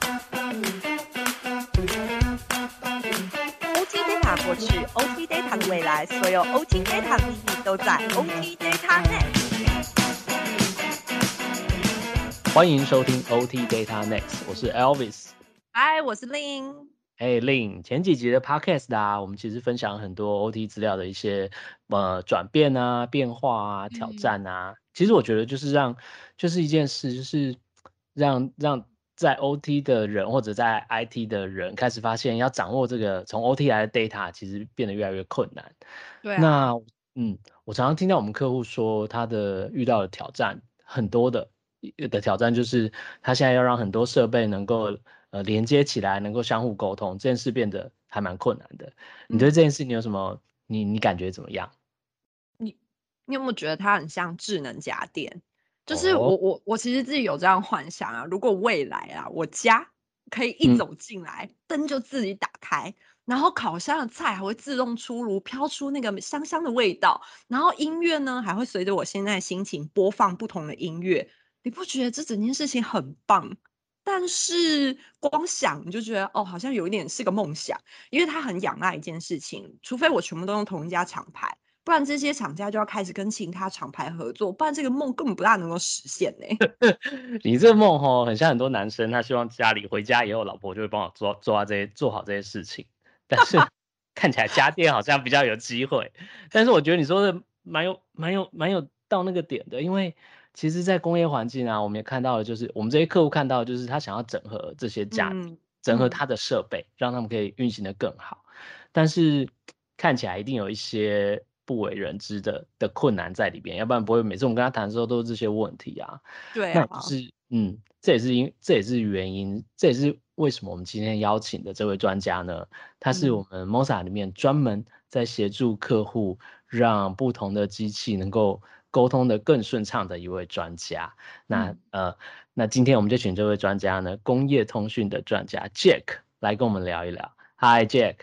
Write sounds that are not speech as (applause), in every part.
OT Data 过去，OT Data 的未来，所有 OT Data 的秘密都在 OT Data Next。欢迎收听 OT Data Next，我是 Elvis。嗨，我是 Lin。哎，Lin，前几集的 Podcast 啊，我们其实分享很多 OT 资料的一些呃转变啊、变化啊、挑战啊。其实我觉得就是让，就是一件事，就是让让在 OT 的人或者在 IT 的人开始发现，要掌握这个从 OT 来的 data，其实变得越来越困难。对、啊。那嗯，我常常听到我们客户说，他的遇到的挑战很多的，的挑战就是他现在要让很多设备能够。呃，连接起来能够相互沟通，这件事变得还蛮困难的。你对这件事你有什么？你你感觉怎么样？你你有没有觉得它很像智能家电？就是我我我其实自己有这样幻想啊，如果未来啊，我家可以一走进来，灯就自己打开，然后烤箱的菜还会自动出炉，飘出那个香香的味道，然后音乐呢还会随着我现在心情播放不同的音乐，你不觉得这整件事情很棒？但是光想你就觉得哦，好像有一点是个梦想，因为它很仰赖一件事情，除非我全部都用同一家厂牌，不然这些厂家就要开始跟其他厂牌合作，不然这个梦根本不大能够实现呢。(laughs) 你这梦吼，很像很多男生，他希望家里回家以后，老婆就会帮我做做好这些做好这些事情。(laughs) 但是 (laughs) 看起来家电好像比较有机会，但是我觉得你说的蛮有蛮有蛮有到那个点的，因为。其实，在工业环境啊，我们也看到了，就是我们这些客户看到，就是他想要整合这些家电，整合他的设备，让他们可以运行的更好。但是看起来一定有一些不为人知的的困难在里边，要不然不会每次我们跟他谈的时候都是这些问题啊。对啊，那是嗯，这也是因这也是原因，这也是为什么我们今天邀请的这位专家呢？他是我们 Mosa 里面专门在协助客户，让不同的机器能够。沟通的更顺畅的一位专家，那呃，那今天我们就请这位专家呢，工业通讯的专家 Jack 来跟我们聊一聊。Hi Jack。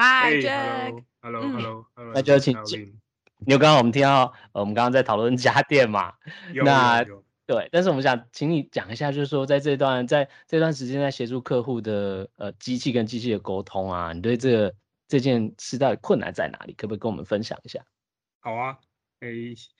Hi Jack。Hello，Hello，Hello。那就请，因为刚刚我们听到，呃，我们刚刚在讨论家电嘛，那对，但是我们想请你讲一下，就是说在这段在这段时间在协助客户的呃机器跟机器的沟通啊，你对这个这件事到底困难在哪里？可不可以跟我们分享一下？好啊。哎，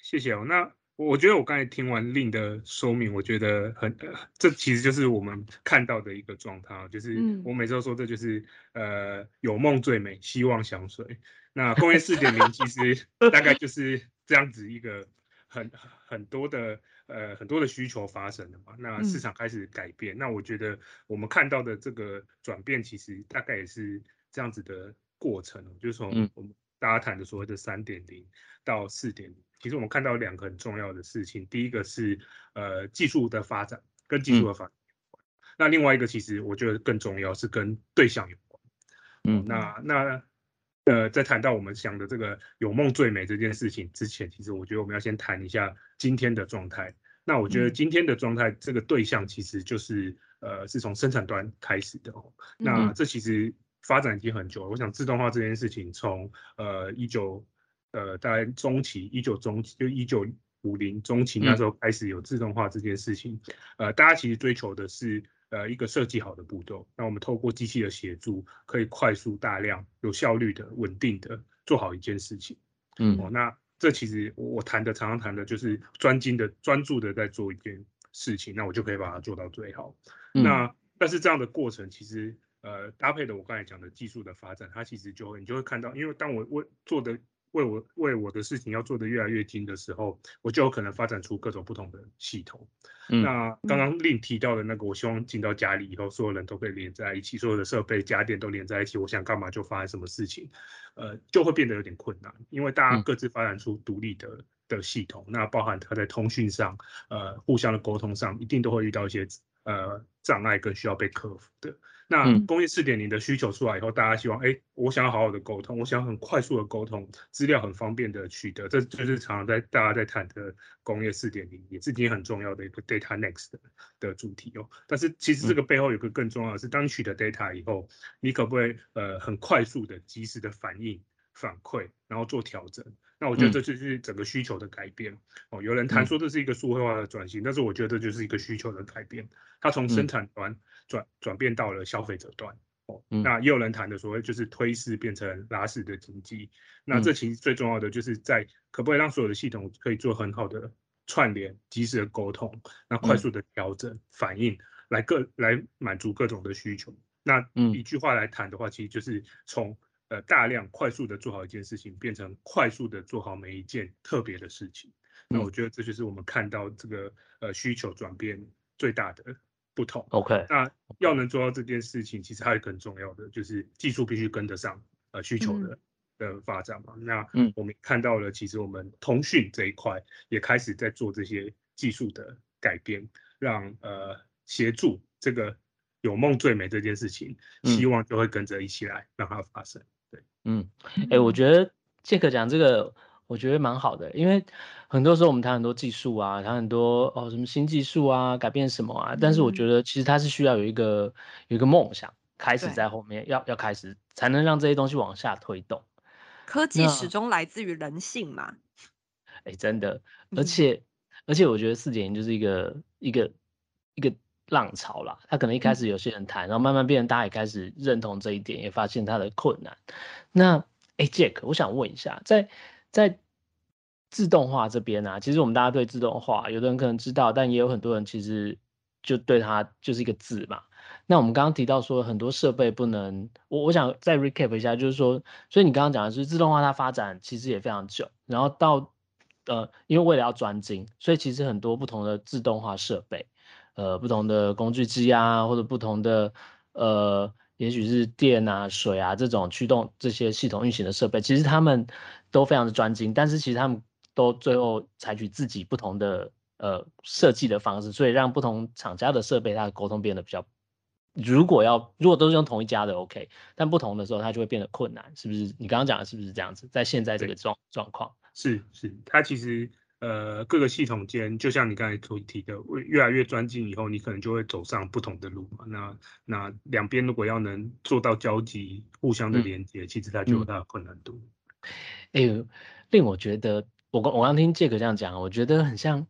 谢谢哦。那我觉得我刚才听完令的说明，我觉得很，这其实就是我们看到的一个状态，就是我每次都说这就是呃有梦最美，希望相随。那工业四点零其实大概就是这样子一个很很多的呃很多的需求发生的嘛。那市场开始改变，那我觉得我们看到的这个转变，其实大概也是这样子的过程，就是从我们。大家谈的所谓的三点零到四点零，其实我们看到两个很重要的事情。第一个是呃技术的发展，跟技术的发展有关。那另外一个其实我觉得更重要是跟对象有关。嗯，那那呃在谈到我们想的这个有梦最美这件事情之前，其实我觉得我们要先谈一下今天的状态。那我觉得今天的状态，这个对象其实就是呃是从生产端开始的。那这其实。发展已经很久了。我想自动化这件事情，从呃一九呃大概中期，一九中期就一九五零中期那时候开始有自动化这件事情。呃，大家其实追求的是呃一个设计好的步骤。那我们透过机器的协助，可以快速、大量、有效率的、稳定的做好一件事情。嗯，哦，那这其实我谈的常常谈的就是专精的、专注的在做一件事情，那我就可以把它做到最好。那但是这样的过程其实。呃，搭配的我刚才讲的技术的发展，它其实就会你就会看到，因为当我我做的为我为我的事情要做的越来越精的时候，我就有可能发展出各种不同的系统。那刚刚令提到的那个，我希望进到家里以后，所有人都可以连在一起，所有的设备家电都连在一起，我想干嘛就发生什么事情，呃，就会变得有点困难，因为大家各自发展出独立的的系统，那包含它在通讯上，呃，互相的沟通上，一定都会遇到一些呃障碍跟需要被克服的。那工业四点零的需求出来以后，大家希望，哎，我想要好好的沟通，我想要很快速的沟通，资料很方便的取得，这就是常常在大家在谈的工业四点零，也是今天很重要的一个 data next 的主题哦。但是其实这个背后有个更重要的是，当你取得 data 以后，你可不可以呃很快速的、及时的反应反馈，然后做调整？那我觉得这就是整个需求的改变。哦。有人谈说这是一个数位化的转型，但是我觉得这就是一个需求的改变，它从生产端转转变到了消费者端。哦。那也有人谈的所谓就是推式变成拉式的经济，那这其实最重要的就是在可不可以让所有的系统可以做很好的串联、及时的沟通，那快速的调整反应，来各来满足各种的需求。那一句话来谈的话，其实就是从呃大量快速的做好一件事情，变成快速的做好每一件特别的事情。那我觉得这就是我们看到这个呃需求转变最大的不同。OK，那要能做到这件事情，其实还有更重要的就是技术必须跟得上呃需求的的发展嘛。那我们看到了，其实我们通讯这一块也开始在做这些技术的改变，让呃协助这个。有梦最美这件事情，希望就会跟着一起来让它发生。对，嗯，哎，我觉得杰克讲这个，我觉得蛮好的，因为很多时候我们谈很多技术啊，谈很多哦什么新技术啊，改变什么啊，但是我觉得其实它是需要有一个有一个梦想开始在后面，要要开始才能让这些东西往下推动。科技始终来自于人性嘛。哎，真的，而且而且我觉得四点零就是一个一个一个。浪潮啦，他可能一开始有些人谈，然后慢慢变成大家也开始认同这一点，也发现它的困难。那哎，Jack，我想问一下，在在自动化这边啊，其实我们大家对自动化，有的人可能知道，但也有很多人其实就对它就是一个字嘛。那我们刚刚提到说很多设备不能，我我想再 recap 一下，就是说，所以你刚刚讲的是自动化它发展其实也非常久，然后到呃，因为为了要专精，所以其实很多不同的自动化设备。呃，不同的工具机啊，或者不同的呃，也许是电啊、水啊这种驱动这些系统运行的设备，其实他们都非常的专精，但是其实他们都最后采取自己不同的呃设计的方式，所以让不同厂家的设备它的沟通变得比较，如果要如果都是用同一家的 OK，但不同的时候它就会变得困难，是不是？你刚刚讲的是不是这样子？在现在这个状状况，是是，它其实。呃，各个系统间，就像你刚才所提的，越来越专精以后，你可能就会走上不同的路嘛。那那两边如果要能做到交集、互相的连接，其实它就有它的困难度。哎，令我觉得，我刚我刚听杰克这样讲，我觉得很像，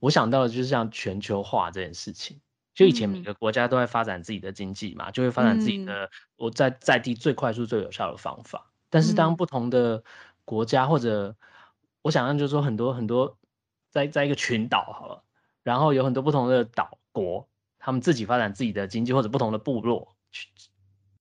我想到的就是像全球化这件事情。就以前每个国家都在发展自己的经济嘛，就会发展自己的我在在地最快速、最有效的方法。但是当不同的国家或者我想象就是说，很多很多，在在一个群岛好了，然后有很多不同的岛国，他们自己发展自己的经济，或者不同的部落去、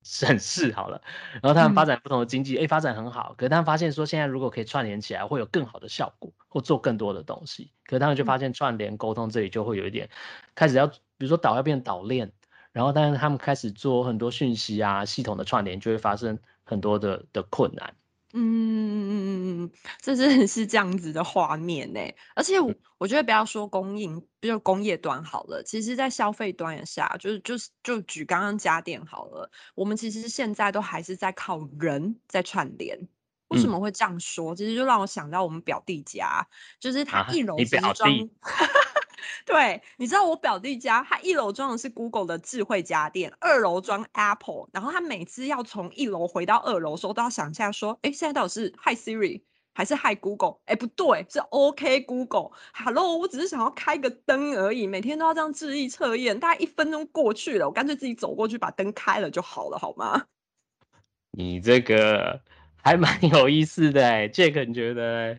省 (laughs) 市好了，然后他们发展不同的经济，哎，发展很好。可是他们发现说，现在如果可以串联起来，会有更好的效果，或做更多的东西。可是他们就发现串联沟通这里就会有一点开始要，比如说岛要变岛链，然后但是他们开始做很多讯息啊系统的串联，就会发生很多的的困难。嗯嗯嗯嗯嗯这真的是这样子的画面呢。而且我我觉得不要说供应，就工业端好了，其实在消费端也是啊。就是就是就举刚刚家电好了，我们其实现在都还是在靠人在串联。为什么会这样说？其实就让我想到我们表弟家，就是他一楼是装。(laughs) 对，你知道我表弟家，他一楼装的是 Google 的智慧家电，二楼装 Apple，然后他每次要从一楼回到二楼的时候，都要想一下说，哎，现在到底是 Hi Siri 还是 Hi Google？哎，不对，是 OK Google。Hello，我只是想要开个灯而已，每天都要这样智力测验，大概一分钟过去了，我干脆自己走过去把灯开了就好了，好吗？你这个还蛮有意思的哎，Jack，你觉得？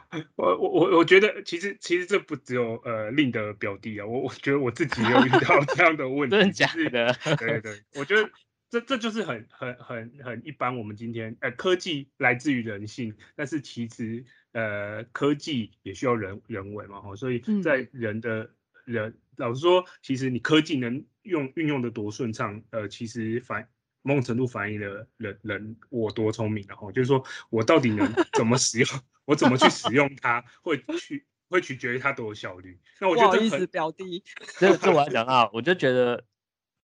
(laughs) 我我我我觉得其实其实这不只有呃令的表弟啊，我我觉得我自己也有遇到这样的问题，(laughs) 真的假的？(laughs) 对对，我觉得这这就是很很很很一般。我们今天呃科技来自于人性，但是其实呃科技也需要人人为嘛哈，所以在人的人老实说，其实你科技能用运用的多顺畅，呃其实反某种程度反映了人人我多聪明然后就是说我到底能怎么使用。我怎么去使用它，会取会取决于它多有效率。那我觉得意思表弟，(laughs) 这这我要讲啊，我就觉得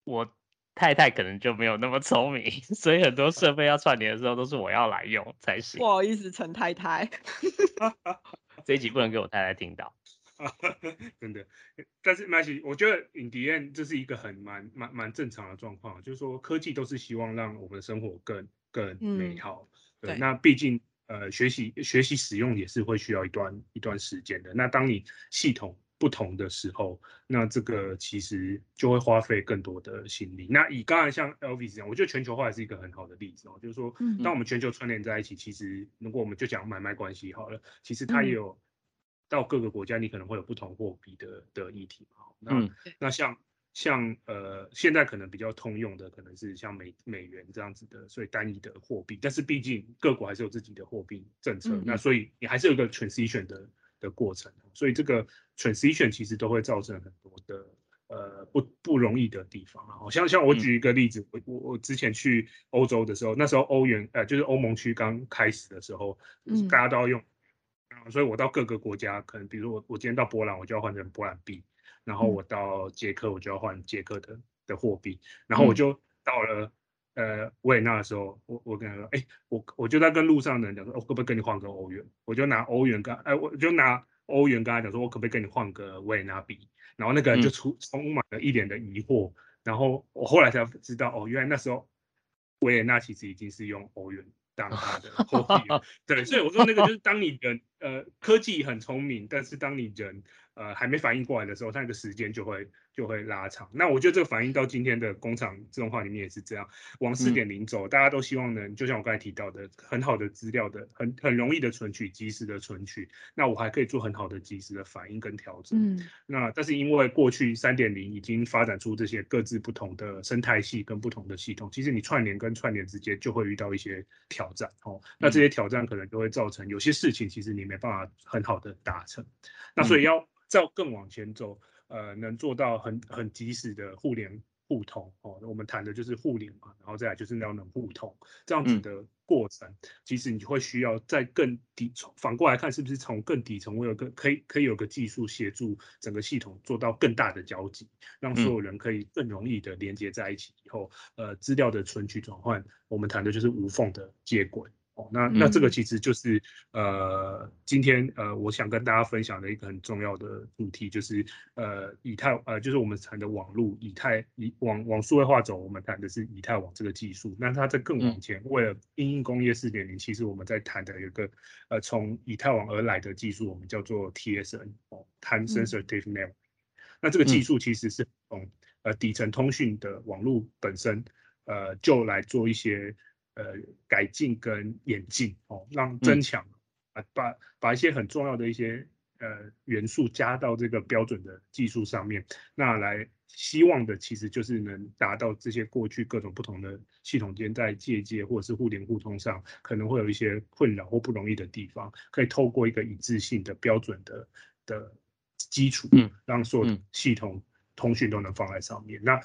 我太太可能就没有那么聪明，(laughs) 所以很多设备要串联的时候都是我要来用才行。不好意思，陈太太，(laughs) 这一集不能给我太太听到。真的，但是麦西，我觉得 in the end 这是一个很蛮蛮蛮正常的状况，就是说科技都是希望让我们的生活更更美好。对，那毕竟。呃学习学习使用也是会需要一段一段时间的。那当你系统不同的时候，那这个其实就会花费更多的心力。那以刚才像 Elvis 这样，我觉得全球化也是一个很好的例子哦，就是说，当我们全球串联在一起，其实如果我们就讲买卖关系好了，其实它也有到各个国家，你可能会有不同货币的的议题嘛。那那像。像呃，现在可能比较通用的可能是像美美元这样子的，所以单一的货币。但是毕竟各国还是有自己的货币政策，那所以你还是有一个 transition 的的过程。所以这个 transition 其实都会造成很多的呃不不容易的地方啊。像像我举一个例子，我我我之前去欧洲的时候，那时候欧元呃就是欧盟区刚开始的时候，大家都要用，所以我到各个国家，可能比如我我今天到波兰，我就要换成波兰币。然后我到捷克，我就要换捷克的的货币。然后我就到了呃维也纳的时候，我我跟他说，哎，我我就在跟路上的人讲说，我可不可以跟你换个欧元？我就拿欧元跟哎，我就拿欧元跟他讲说，我可不可以跟你换个维也纳币？然后那个人就出充满了一脸的疑惑。然后我后来才知道，哦，原来那时候维也纳其实已经是用欧元当他的 (laughs) 货币了。对，所以我说那个就是当你人呃科技很聪明，但是当你人。呃，还没反应过来的时候，它那个时间就会就会拉长。那我觉得这个反应到今天的工厂自动化里面也是这样，往四点零走，大家都希望能，就像我刚才提到的，很好的资料的，很很容易的存取，及时的存取。那我还可以做很好的及时的反应跟调整。嗯。那但是因为过去三点零已经发展出这些各自不同的生态系跟不同的系统，其实你串联跟串联之间就会遇到一些挑战哦。那这些挑战可能就会造成有些事情其实你没办法很好的达成。那所以要。再更往前走，呃，能做到很很及时的互联互通哦。我们谈的就是互联嘛，然后再来就是要能互通这样子的过程。其实你会需要在更底层，反过来看，是不是从更底层，我有个可以可以有个技术协助整个系统做到更大的交集，让所有人可以更容易的连接在一起以后，呃，资料的存取转换，我们谈的就是无缝的接轨。那那这个其实就是呃，今天呃，我想跟大家分享的一个很重要的主题，就是呃，以太呃，就是我们谈的网络以太以往往数位化走，我们谈的是以太网这个技术。那它在更往前，为了应用工业四点零，其实我们在谈的有个呃，从以太网而来的技术，我们叫做 TSN 哦，Time Sensitive Network。那这个技术其实是从呃底层通讯的网络本身呃，就来做一些。呃，改进跟演进哦，让增强啊，把把一些很重要的一些呃元素加到这个标准的技术上面，那来希望的其实就是能达到这些过去各种不同的系统间在借鉴或者是互联互通上可能会有一些困扰或不容易的地方，可以透过一个一致性的标准的的基础，嗯，让所有系统通讯都能放在上面，那。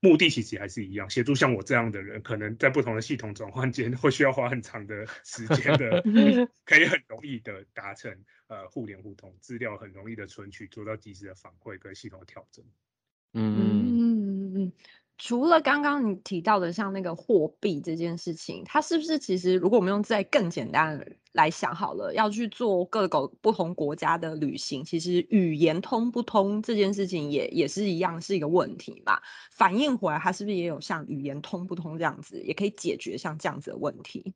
目的其实还是一样，协助像我这样的人，可能在不同的系统转换间会需要花很长的时间的，(laughs) 可以很容易的达成呃互联互通，资料很容易的存取，做到及时的反馈跟系统的调整。嗯。除了刚刚你提到的像那个货币这件事情，它是不是其实如果我们用在更简单来想好了，要去做各个不同国家的旅行，其实语言通不通这件事情也也是一样是一个问题嘛？反应回来，它是不是也有像语言通不通这样子，也可以解决像这样子的问题？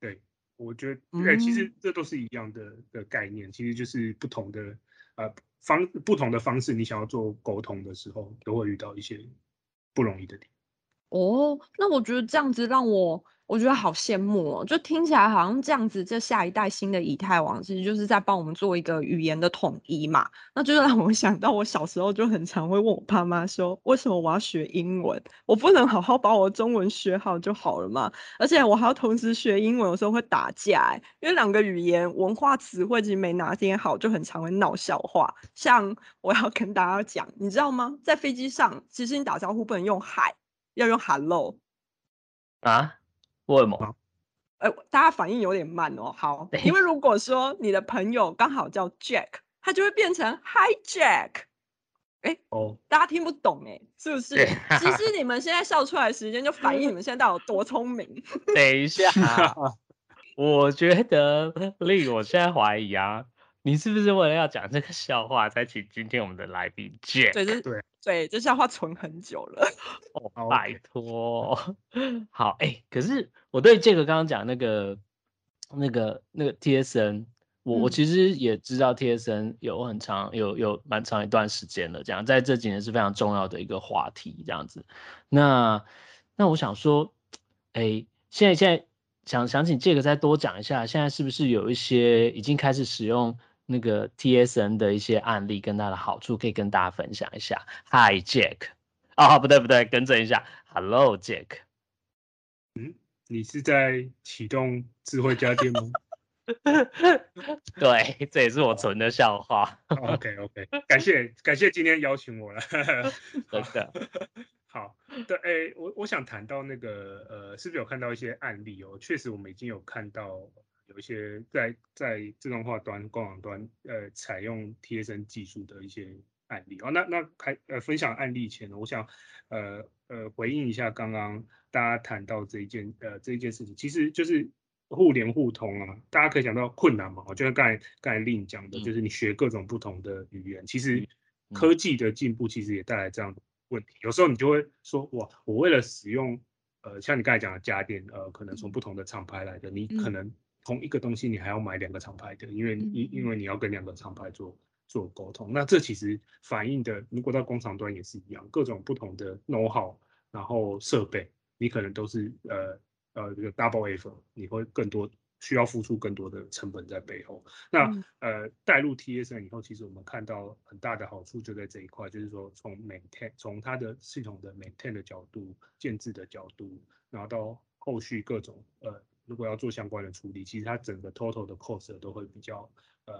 对，我觉得对，其实这都是一样的的概念，其实就是不同的呃方不同的方式，你想要做沟通的时候，都会遇到一些。不容易的点哦，那我觉得这样子让我。我觉得好羡慕哦，就听起来好像这样子，这下一代新的以太网其实就是在帮我们做一个语言的统一嘛。那就让我想到我小时候就很常会问我爸妈说，为什么我要学英文？我不能好好把我的中文学好就好了嘛？而且我还要同时学英文，有时候会打架，因为两个语言文化词汇其实没拿捏好，就很常会闹笑话。像我要跟大家讲，你知道吗？在飞机上，其实你打招呼不能用嗨，要用 hello 啊。为什么？哎，大家反应有点慢哦。好，因为如果说你的朋友刚好叫 Jack，他就会变成 Hi Jack。哎，哦，大家听不懂哎，是不是？其实你们现在笑出来的时间，就反映你们现在到底有多聪明。(laughs) 等一下，(laughs) 我觉得令我现在怀疑啊，你是不是为了要讲这个笑话，才请今天我们的来宾 Jack？对对对。对，这笑话存很久了。(laughs) 哦，拜托。(laughs) 好，哎，可是我对这个刚刚讲那个那个那个 TSN，我我其实也知道 TSN 有很长有有蛮长一段时间了，这样在这几年是非常重要的一个话题，这样子。那那我想说，哎，现在现在想想请这个再多讲一下，现在是不是有一些已经开始使用那个 TSN 的一些案例跟它的好处，可以跟大家分享一下？Hi Jack，啊不对不对，更正一下，Hello Jack。嗯。你是在启动智慧家电吗？(laughs) 对，这也是我存的笑话。OK OK，感谢感谢今天邀请我了。(laughs) 真的好，对，哎，我我想谈到那个呃，是不是有看到一些案例哦？确实，我们已经有看到有一些在在自动化端、官网端呃采用贴身技术的一些案例哦。那那开呃分享案例前呢，我想呃呃回应一下刚刚。大家谈到这一件呃这一件事情，其实就是互联互通啊。大家可以想到困难嘛，就像刚才刚才令讲的，就是你学各种不同的语言，其实科技的进步其实也带来这样的问题。有时候你就会说，哇，我为了使用呃像你刚才讲的家电，呃，可能从不同的厂牌来的，你可能同一个东西你还要买两个厂牌的，因为因因为你要跟两个厂牌做做沟通。那这其实反映的，如果到工厂端也是一样，各种不同的 know how，然后设备。你可能都是呃呃这个 double effort，你会更多需要付出更多的成本在背后。那呃带入 TSN 以后，其实我们看到很大的好处就在这一块，就是说从 maintain 从它的系统的 maintain 的角度、建制的角度，然后到后续各种呃如果要做相关的处理，其实它整个 total 的 cost 都会比较呃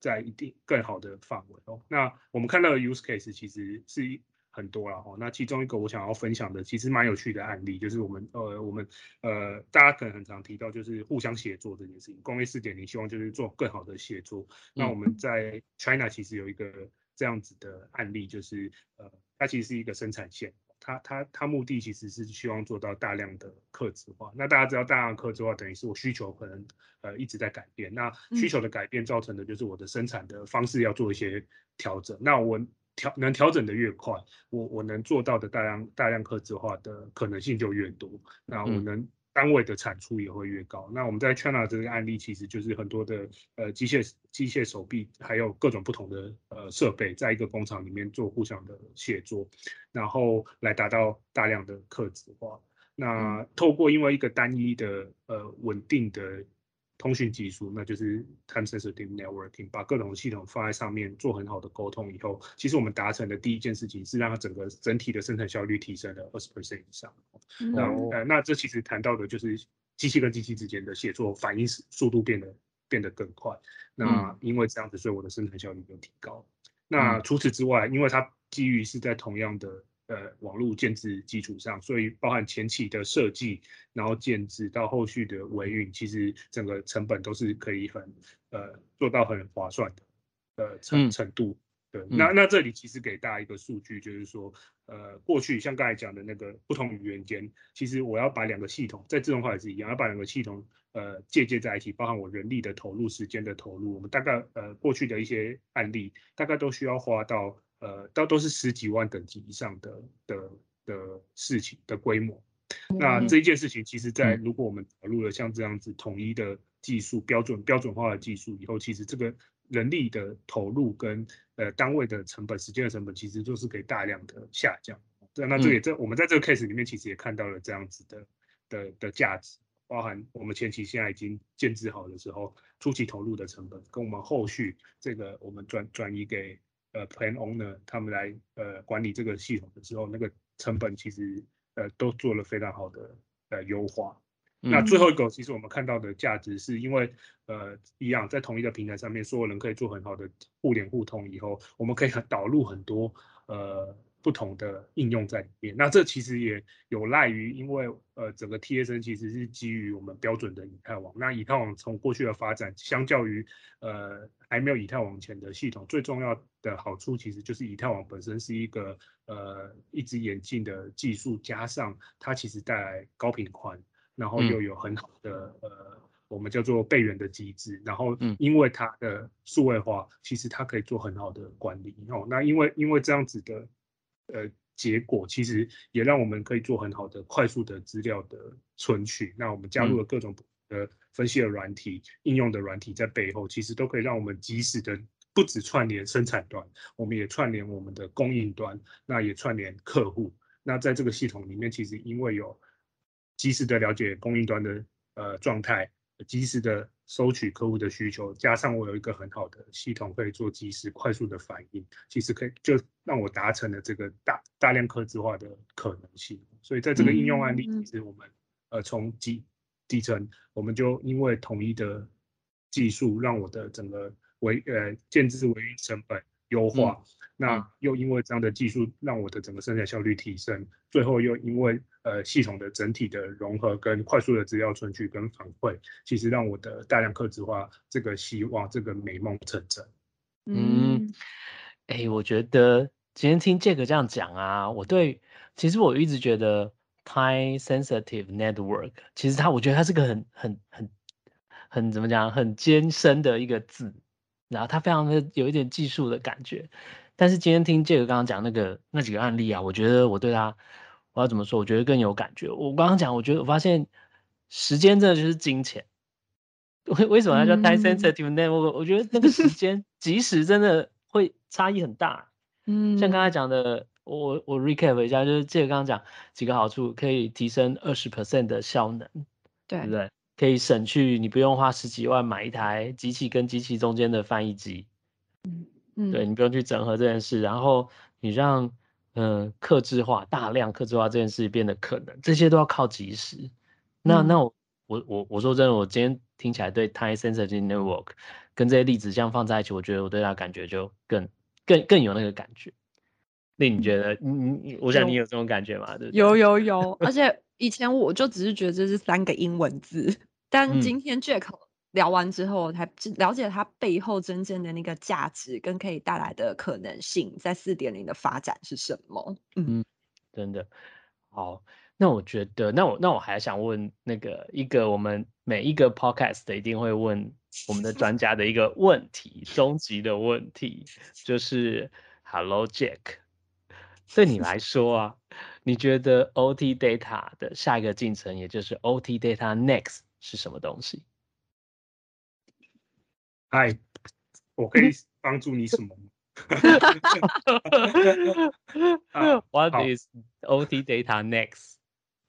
在一定更好的范围哦。那我们看到的 use case 其实是。很多了哈，那其中一个我想要分享的，其实蛮有趣的案例，就是我们呃我们呃大家可能很常提到，就是互相协作这件事情。工业四点零希望就是做更好的协作。那我们在 China 其实有一个这样子的案例，就是呃它其实是一个生产线，它它它目的其实是希望做到大量的客制化。那大家知道大量客制化等于是我需求可能呃一直在改变，那需求的改变造成的就是我的生产的方式要做一些调整。那我调能调整的越快，我我能做到的大量大量客制化的可能性就越多，那我能单位的产出也会越高。那我们在 China 这个案例，其实就是很多的呃机械机械手臂，还有各种不同的呃设备，在一个工厂里面做互相的协作，然后来达到大量的客制化。那透过因为一个单一的呃稳定的。通讯技术，那就是 time sensitive networking，把各种系统放在上面做很好的沟通以后，其实我们达成的第一件事情是让它整个整体的生产效率提升了二十 percent 以上。那呃，那这其实谈到的就是机器跟机器之间的协作反应速度变得变得更快。那因为这样子，所以我的生产效率就提高。那除此之外，因为它基于是在同样的。呃，网络建制基础上，所以包含前期的设计，然后建制到后续的维运，其实整个成本都是可以很呃做到很划算的呃程程度。对，那那这里其实给大家一个数据，就是说，呃，过去像刚才讲的那个不同语言间，其实我要把两个系统在自动化也是一样，要把两个系统呃借接在一起，包含我人力的投入、时间的投入，我们大概呃过去的一些案例，大概都需要花到。呃，都都是十几万等级以上的的的事情的规模。那这一件事情，其实，在如果我们导入了像这样子统一的技术标准、标准化的技术以后，其实这个人力的投入跟呃单位的成本、时间的成本，其实就是可以大量的下降。对，那这也这我们在这个 case 里面，其实也看到了这样子的的的价值，包含我们前期现在已经建制好的时候，初期投入的成本，跟我们后续这个我们转转移给。呃，Plan Owner 他们来呃管理这个系统的时候，那个成本其实呃都做了非常好的呃优化。那最后一个，其实我们看到的价值是因为呃一样在同一个平台上面，所有人可以做很好的互联互通，以后我们可以导入很多呃。不同的应用在里面，那这其实也有赖于，因为呃整个 TSN 其实是基于我们标准的以太网。那以太网从过去的发展，相较于呃还没有以太网前的系统，最重要的好处其实就是以太网本身是一个呃一直演进的技术，加上它其实带来高频宽，然后又有很好的呃我们叫做备援的机制，然后因为它的数位化，其实它可以做很好的管理哦。那因为因为这样子的。呃，结果其实也让我们可以做很好的快速的资料的存取。那我们加入了各种的分析的软体、应用的软体在背后，其实都可以让我们及时的不止串联生产端，我们也串联我们的供应端，那也串联客户。那在这个系统里面，其实因为有及时的了解供应端的呃状态，及时的收取客户的需求，加上我有一个很好的系统可以做及时快速的反应，其实可以就让我达成了这个大大量客制化的可能性。所以在这个应用案例，其实我们呃从基底层，我们就因为统一的技术，让我的整个维呃建制维运成本优化。那又因为这样的技术，让我的整个生产效率提升。最后又因为呃系统的整体的融合跟快速的资料存取跟反馈，其实让我的大量客制化这个希望这个美梦成真。嗯，哎，我觉得今天听杰克这样讲啊，我对其实我一直觉得 time sensitive network，其实它我觉得它是个很很很很怎么讲很艰深的一个字，然后它非常的有一点技术的感觉。但是今天听杰哥刚刚讲那个那几个案例啊，我觉得我对他，我要怎么说？我觉得更有感觉。我刚刚讲，我觉得我发现时间真的就是金钱。为为什么要叫 time sensitive network？我觉得那个时间即时真的会差异很大。嗯，像刚才讲的，我我 recap 一下，就是杰哥刚刚讲几个好处，可以提升二十 percent 的效能，对不对？可以省去你不用花十几万买一台机器跟机器中间的翻译机。嗯。对你不用去整合这件事，然后你让嗯克制化大量克制化这件事变得可能，这些都要靠及时。那那我我我我说真的，我今天听起来对 time sensitive network 跟这些例子这样放在一起，我觉得我对它感觉就更更更有那个感觉。那你觉得？你你我想你有这种感觉吗？对有有有，而且以前我就只是觉得这是三个英文字，但今天 Jack。聊完之后，才了解它背后真正的那个价值跟可以带来的可能性，在四点零的发展是什么？嗯，真的好。那我觉得，那我那我还想问那个一个我们每一个 podcast 一定会问我们的专家的一个问题，终极的问题，就是 Hello Jack，对你来说啊，你觉得 OT data 的下一个进程，也就是 OT data next 是什么东西？嗨，我可以帮助你什么？(laughs) (laughs) What is OT data next?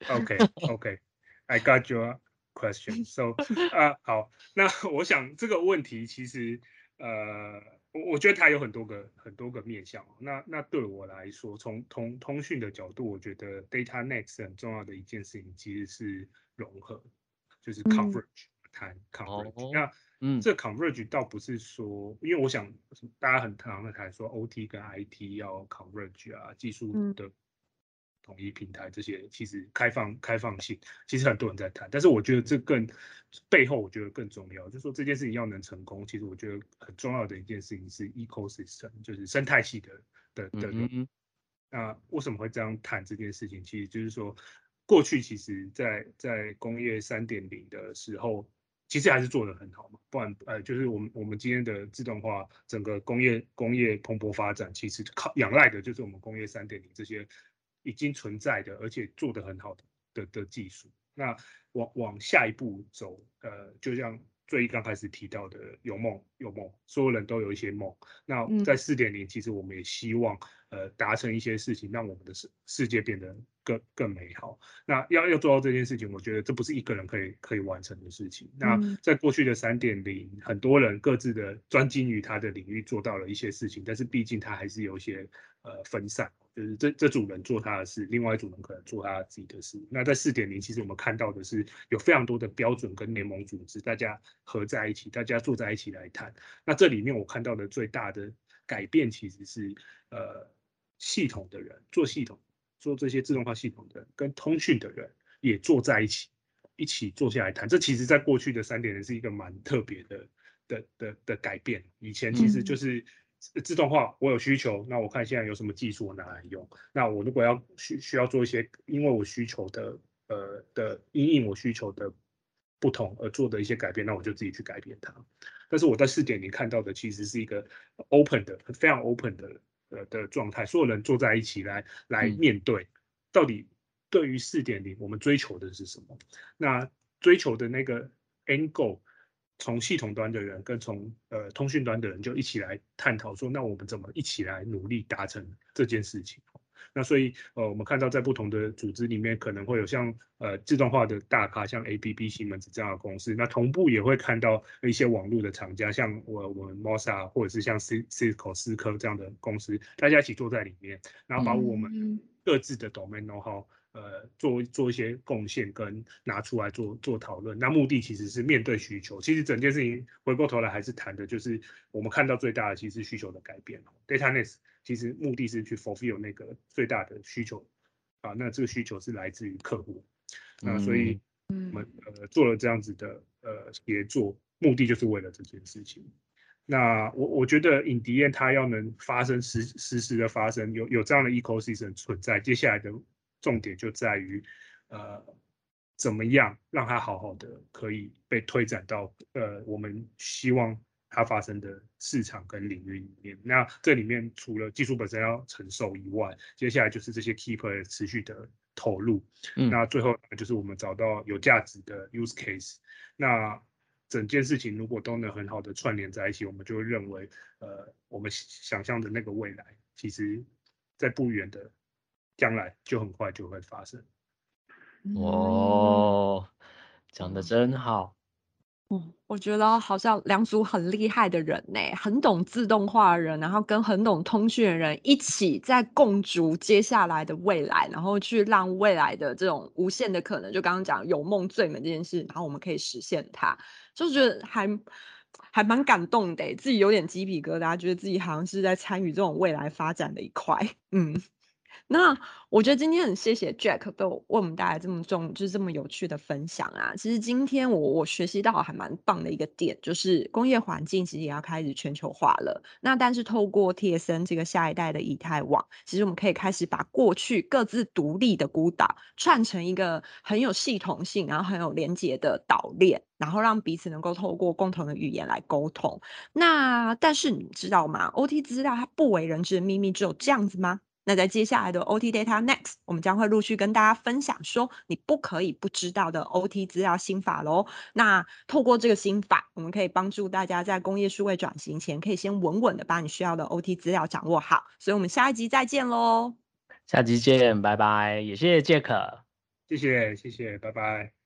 OK (laughs) OK, I got your question. So 啊，好，那我想这个问题其实呃，我我觉得它有很多个很多个面向。那那对我来说，从通通讯的角度，我觉得 data next 很重要的一件事情其实是融合，就是 coverage 谈 coverage。那嗯，这 converge 倒不是说，因为我想大家很常的谈说 OT 跟 IT 要 converge 啊，技术的统一平台这些，其实开放开放性，其实很多人在谈。但是我觉得这更背后，我觉得更重要，就是说这件事情要能成功，其实我觉得很重要的一件事情是 ecosystem，就是生态系的的的。那为什么会这样谈这件事情？其实就是说，过去其实在在工业三点零的时候。其实还是做得很好嘛，不然呃，就是我们我们今天的自动化整个工业工业蓬勃发展，其实靠仰赖的就是我们工业三点零这些已经存在的，而且做得很好的的的技术。那往往下一步走，呃，就像最刚开始提到的，有梦有梦，所有人都有一些梦。那在四点零，其实我们也希望呃达成一些事情，让我们的世世界变得。更更美好。那要要做到这件事情，我觉得这不是一个人可以可以完成的事情。那在过去的三点零，很多人各自的专精于他的领域做到了一些事情，但是毕竟他还是有一些呃分散，就是这这组人做他的事，另外一组人可能做他自己的事。那在四点零，其实我们看到的是有非常多的标准跟联盟组织，大家合在一起，大家坐在一起来谈。那这里面我看到的最大的改变，其实是呃系统的人做系统。做这些自动化系统的人跟通讯的人也坐在一起，一起坐下来谈。这其实，在过去的三点零是一个蛮特别的的的的改变。以前其实就是自动化，我有需求，那我看现在有什么技术我拿来用。那我如果要需需要做一些，因为我需求的呃的因应我需求的不同而做的一些改变，那我就自己去改变它。但是我在四点零看到的其实是一个 open 的，非常 open 的。呃的状态，所有人坐在一起来来面对，到底对于四点零我们追求的是什么？那追求的那个 angle，从系统端的人跟从呃通讯端的人就一起来探讨说，那我们怎么一起来努力达成这件事情？那所以，呃，我们看到在不同的组织里面，可能会有像呃自动化的大咖，像 ABB、西门子这样的公司。那同步也会看到一些网络的厂家，像我我们 Mosa 或者是像 Cisco 思科这样的公司，大家一起坐在里面，然后把我们各自的 domain know how，呃，做做一些贡献跟拿出来做做讨论。那目的其实是面对需求。其实整件事情回过头来还是谈的就是我们看到最大的其实需求的改变 Dataness。其实目的是去 fulfill 那个最大的需求啊，那这个需求是来自于客户，那所以我们呃做了这样子的呃协作，目的就是为了这件事情。那我我觉得影迪燕它要能发生实实时的发生，有有这样的 ecosystem 存在，接下来的重点就在于呃怎么样让它好好的可以被推展到呃我们希望。它发生的市场跟领域里面，那这里面除了技术本身要承受以外，接下来就是这些 keeper 持续的投入，那最后就是我们找到有价值的 use case，那整件事情如果都能很好的串联在一起，我们就会认为，呃，我们想象的那个未来，其实在不远的将来就很快就会发生。哦，讲的真好。我觉得好像两组很厉害的人呢，很懂自动化的人，然后跟很懂通讯的人一起在共筑接下来的未来，然后去让未来的这种无限的可能，就刚刚讲有梦最美这件事，然后我们可以实现它，就觉得还还蛮感动的，自己有点鸡皮疙瘩，觉得自己好像是在参与这种未来发展的一块，嗯。那我觉得今天很谢谢 Jack 都为我们带来这么重，就是这么有趣的分享啊。其实今天我我学习到还蛮棒的一个点，就是工业环境其实也要开始全球化了。那但是透过 TSN 这个下一代的以太网，其实我们可以开始把过去各自独立的孤岛串成一个很有系统性，然后很有连接的岛链，然后让彼此能够透过共同的语言来沟通。那但是你知道吗？OT 资料它不为人知的秘密只有这样子吗？那在接下来的 OT Data Next，我们将会陆续跟大家分享说你不可以不知道的 OT 资料心法喽。那透过这个心法，我们可以帮助大家在工业数位转型前，可以先稳稳的把你需要的 OT 资料掌握好。所以，我们下一集再见喽！下集见，拜拜！也谢谢 Jack，谢谢谢谢，拜拜。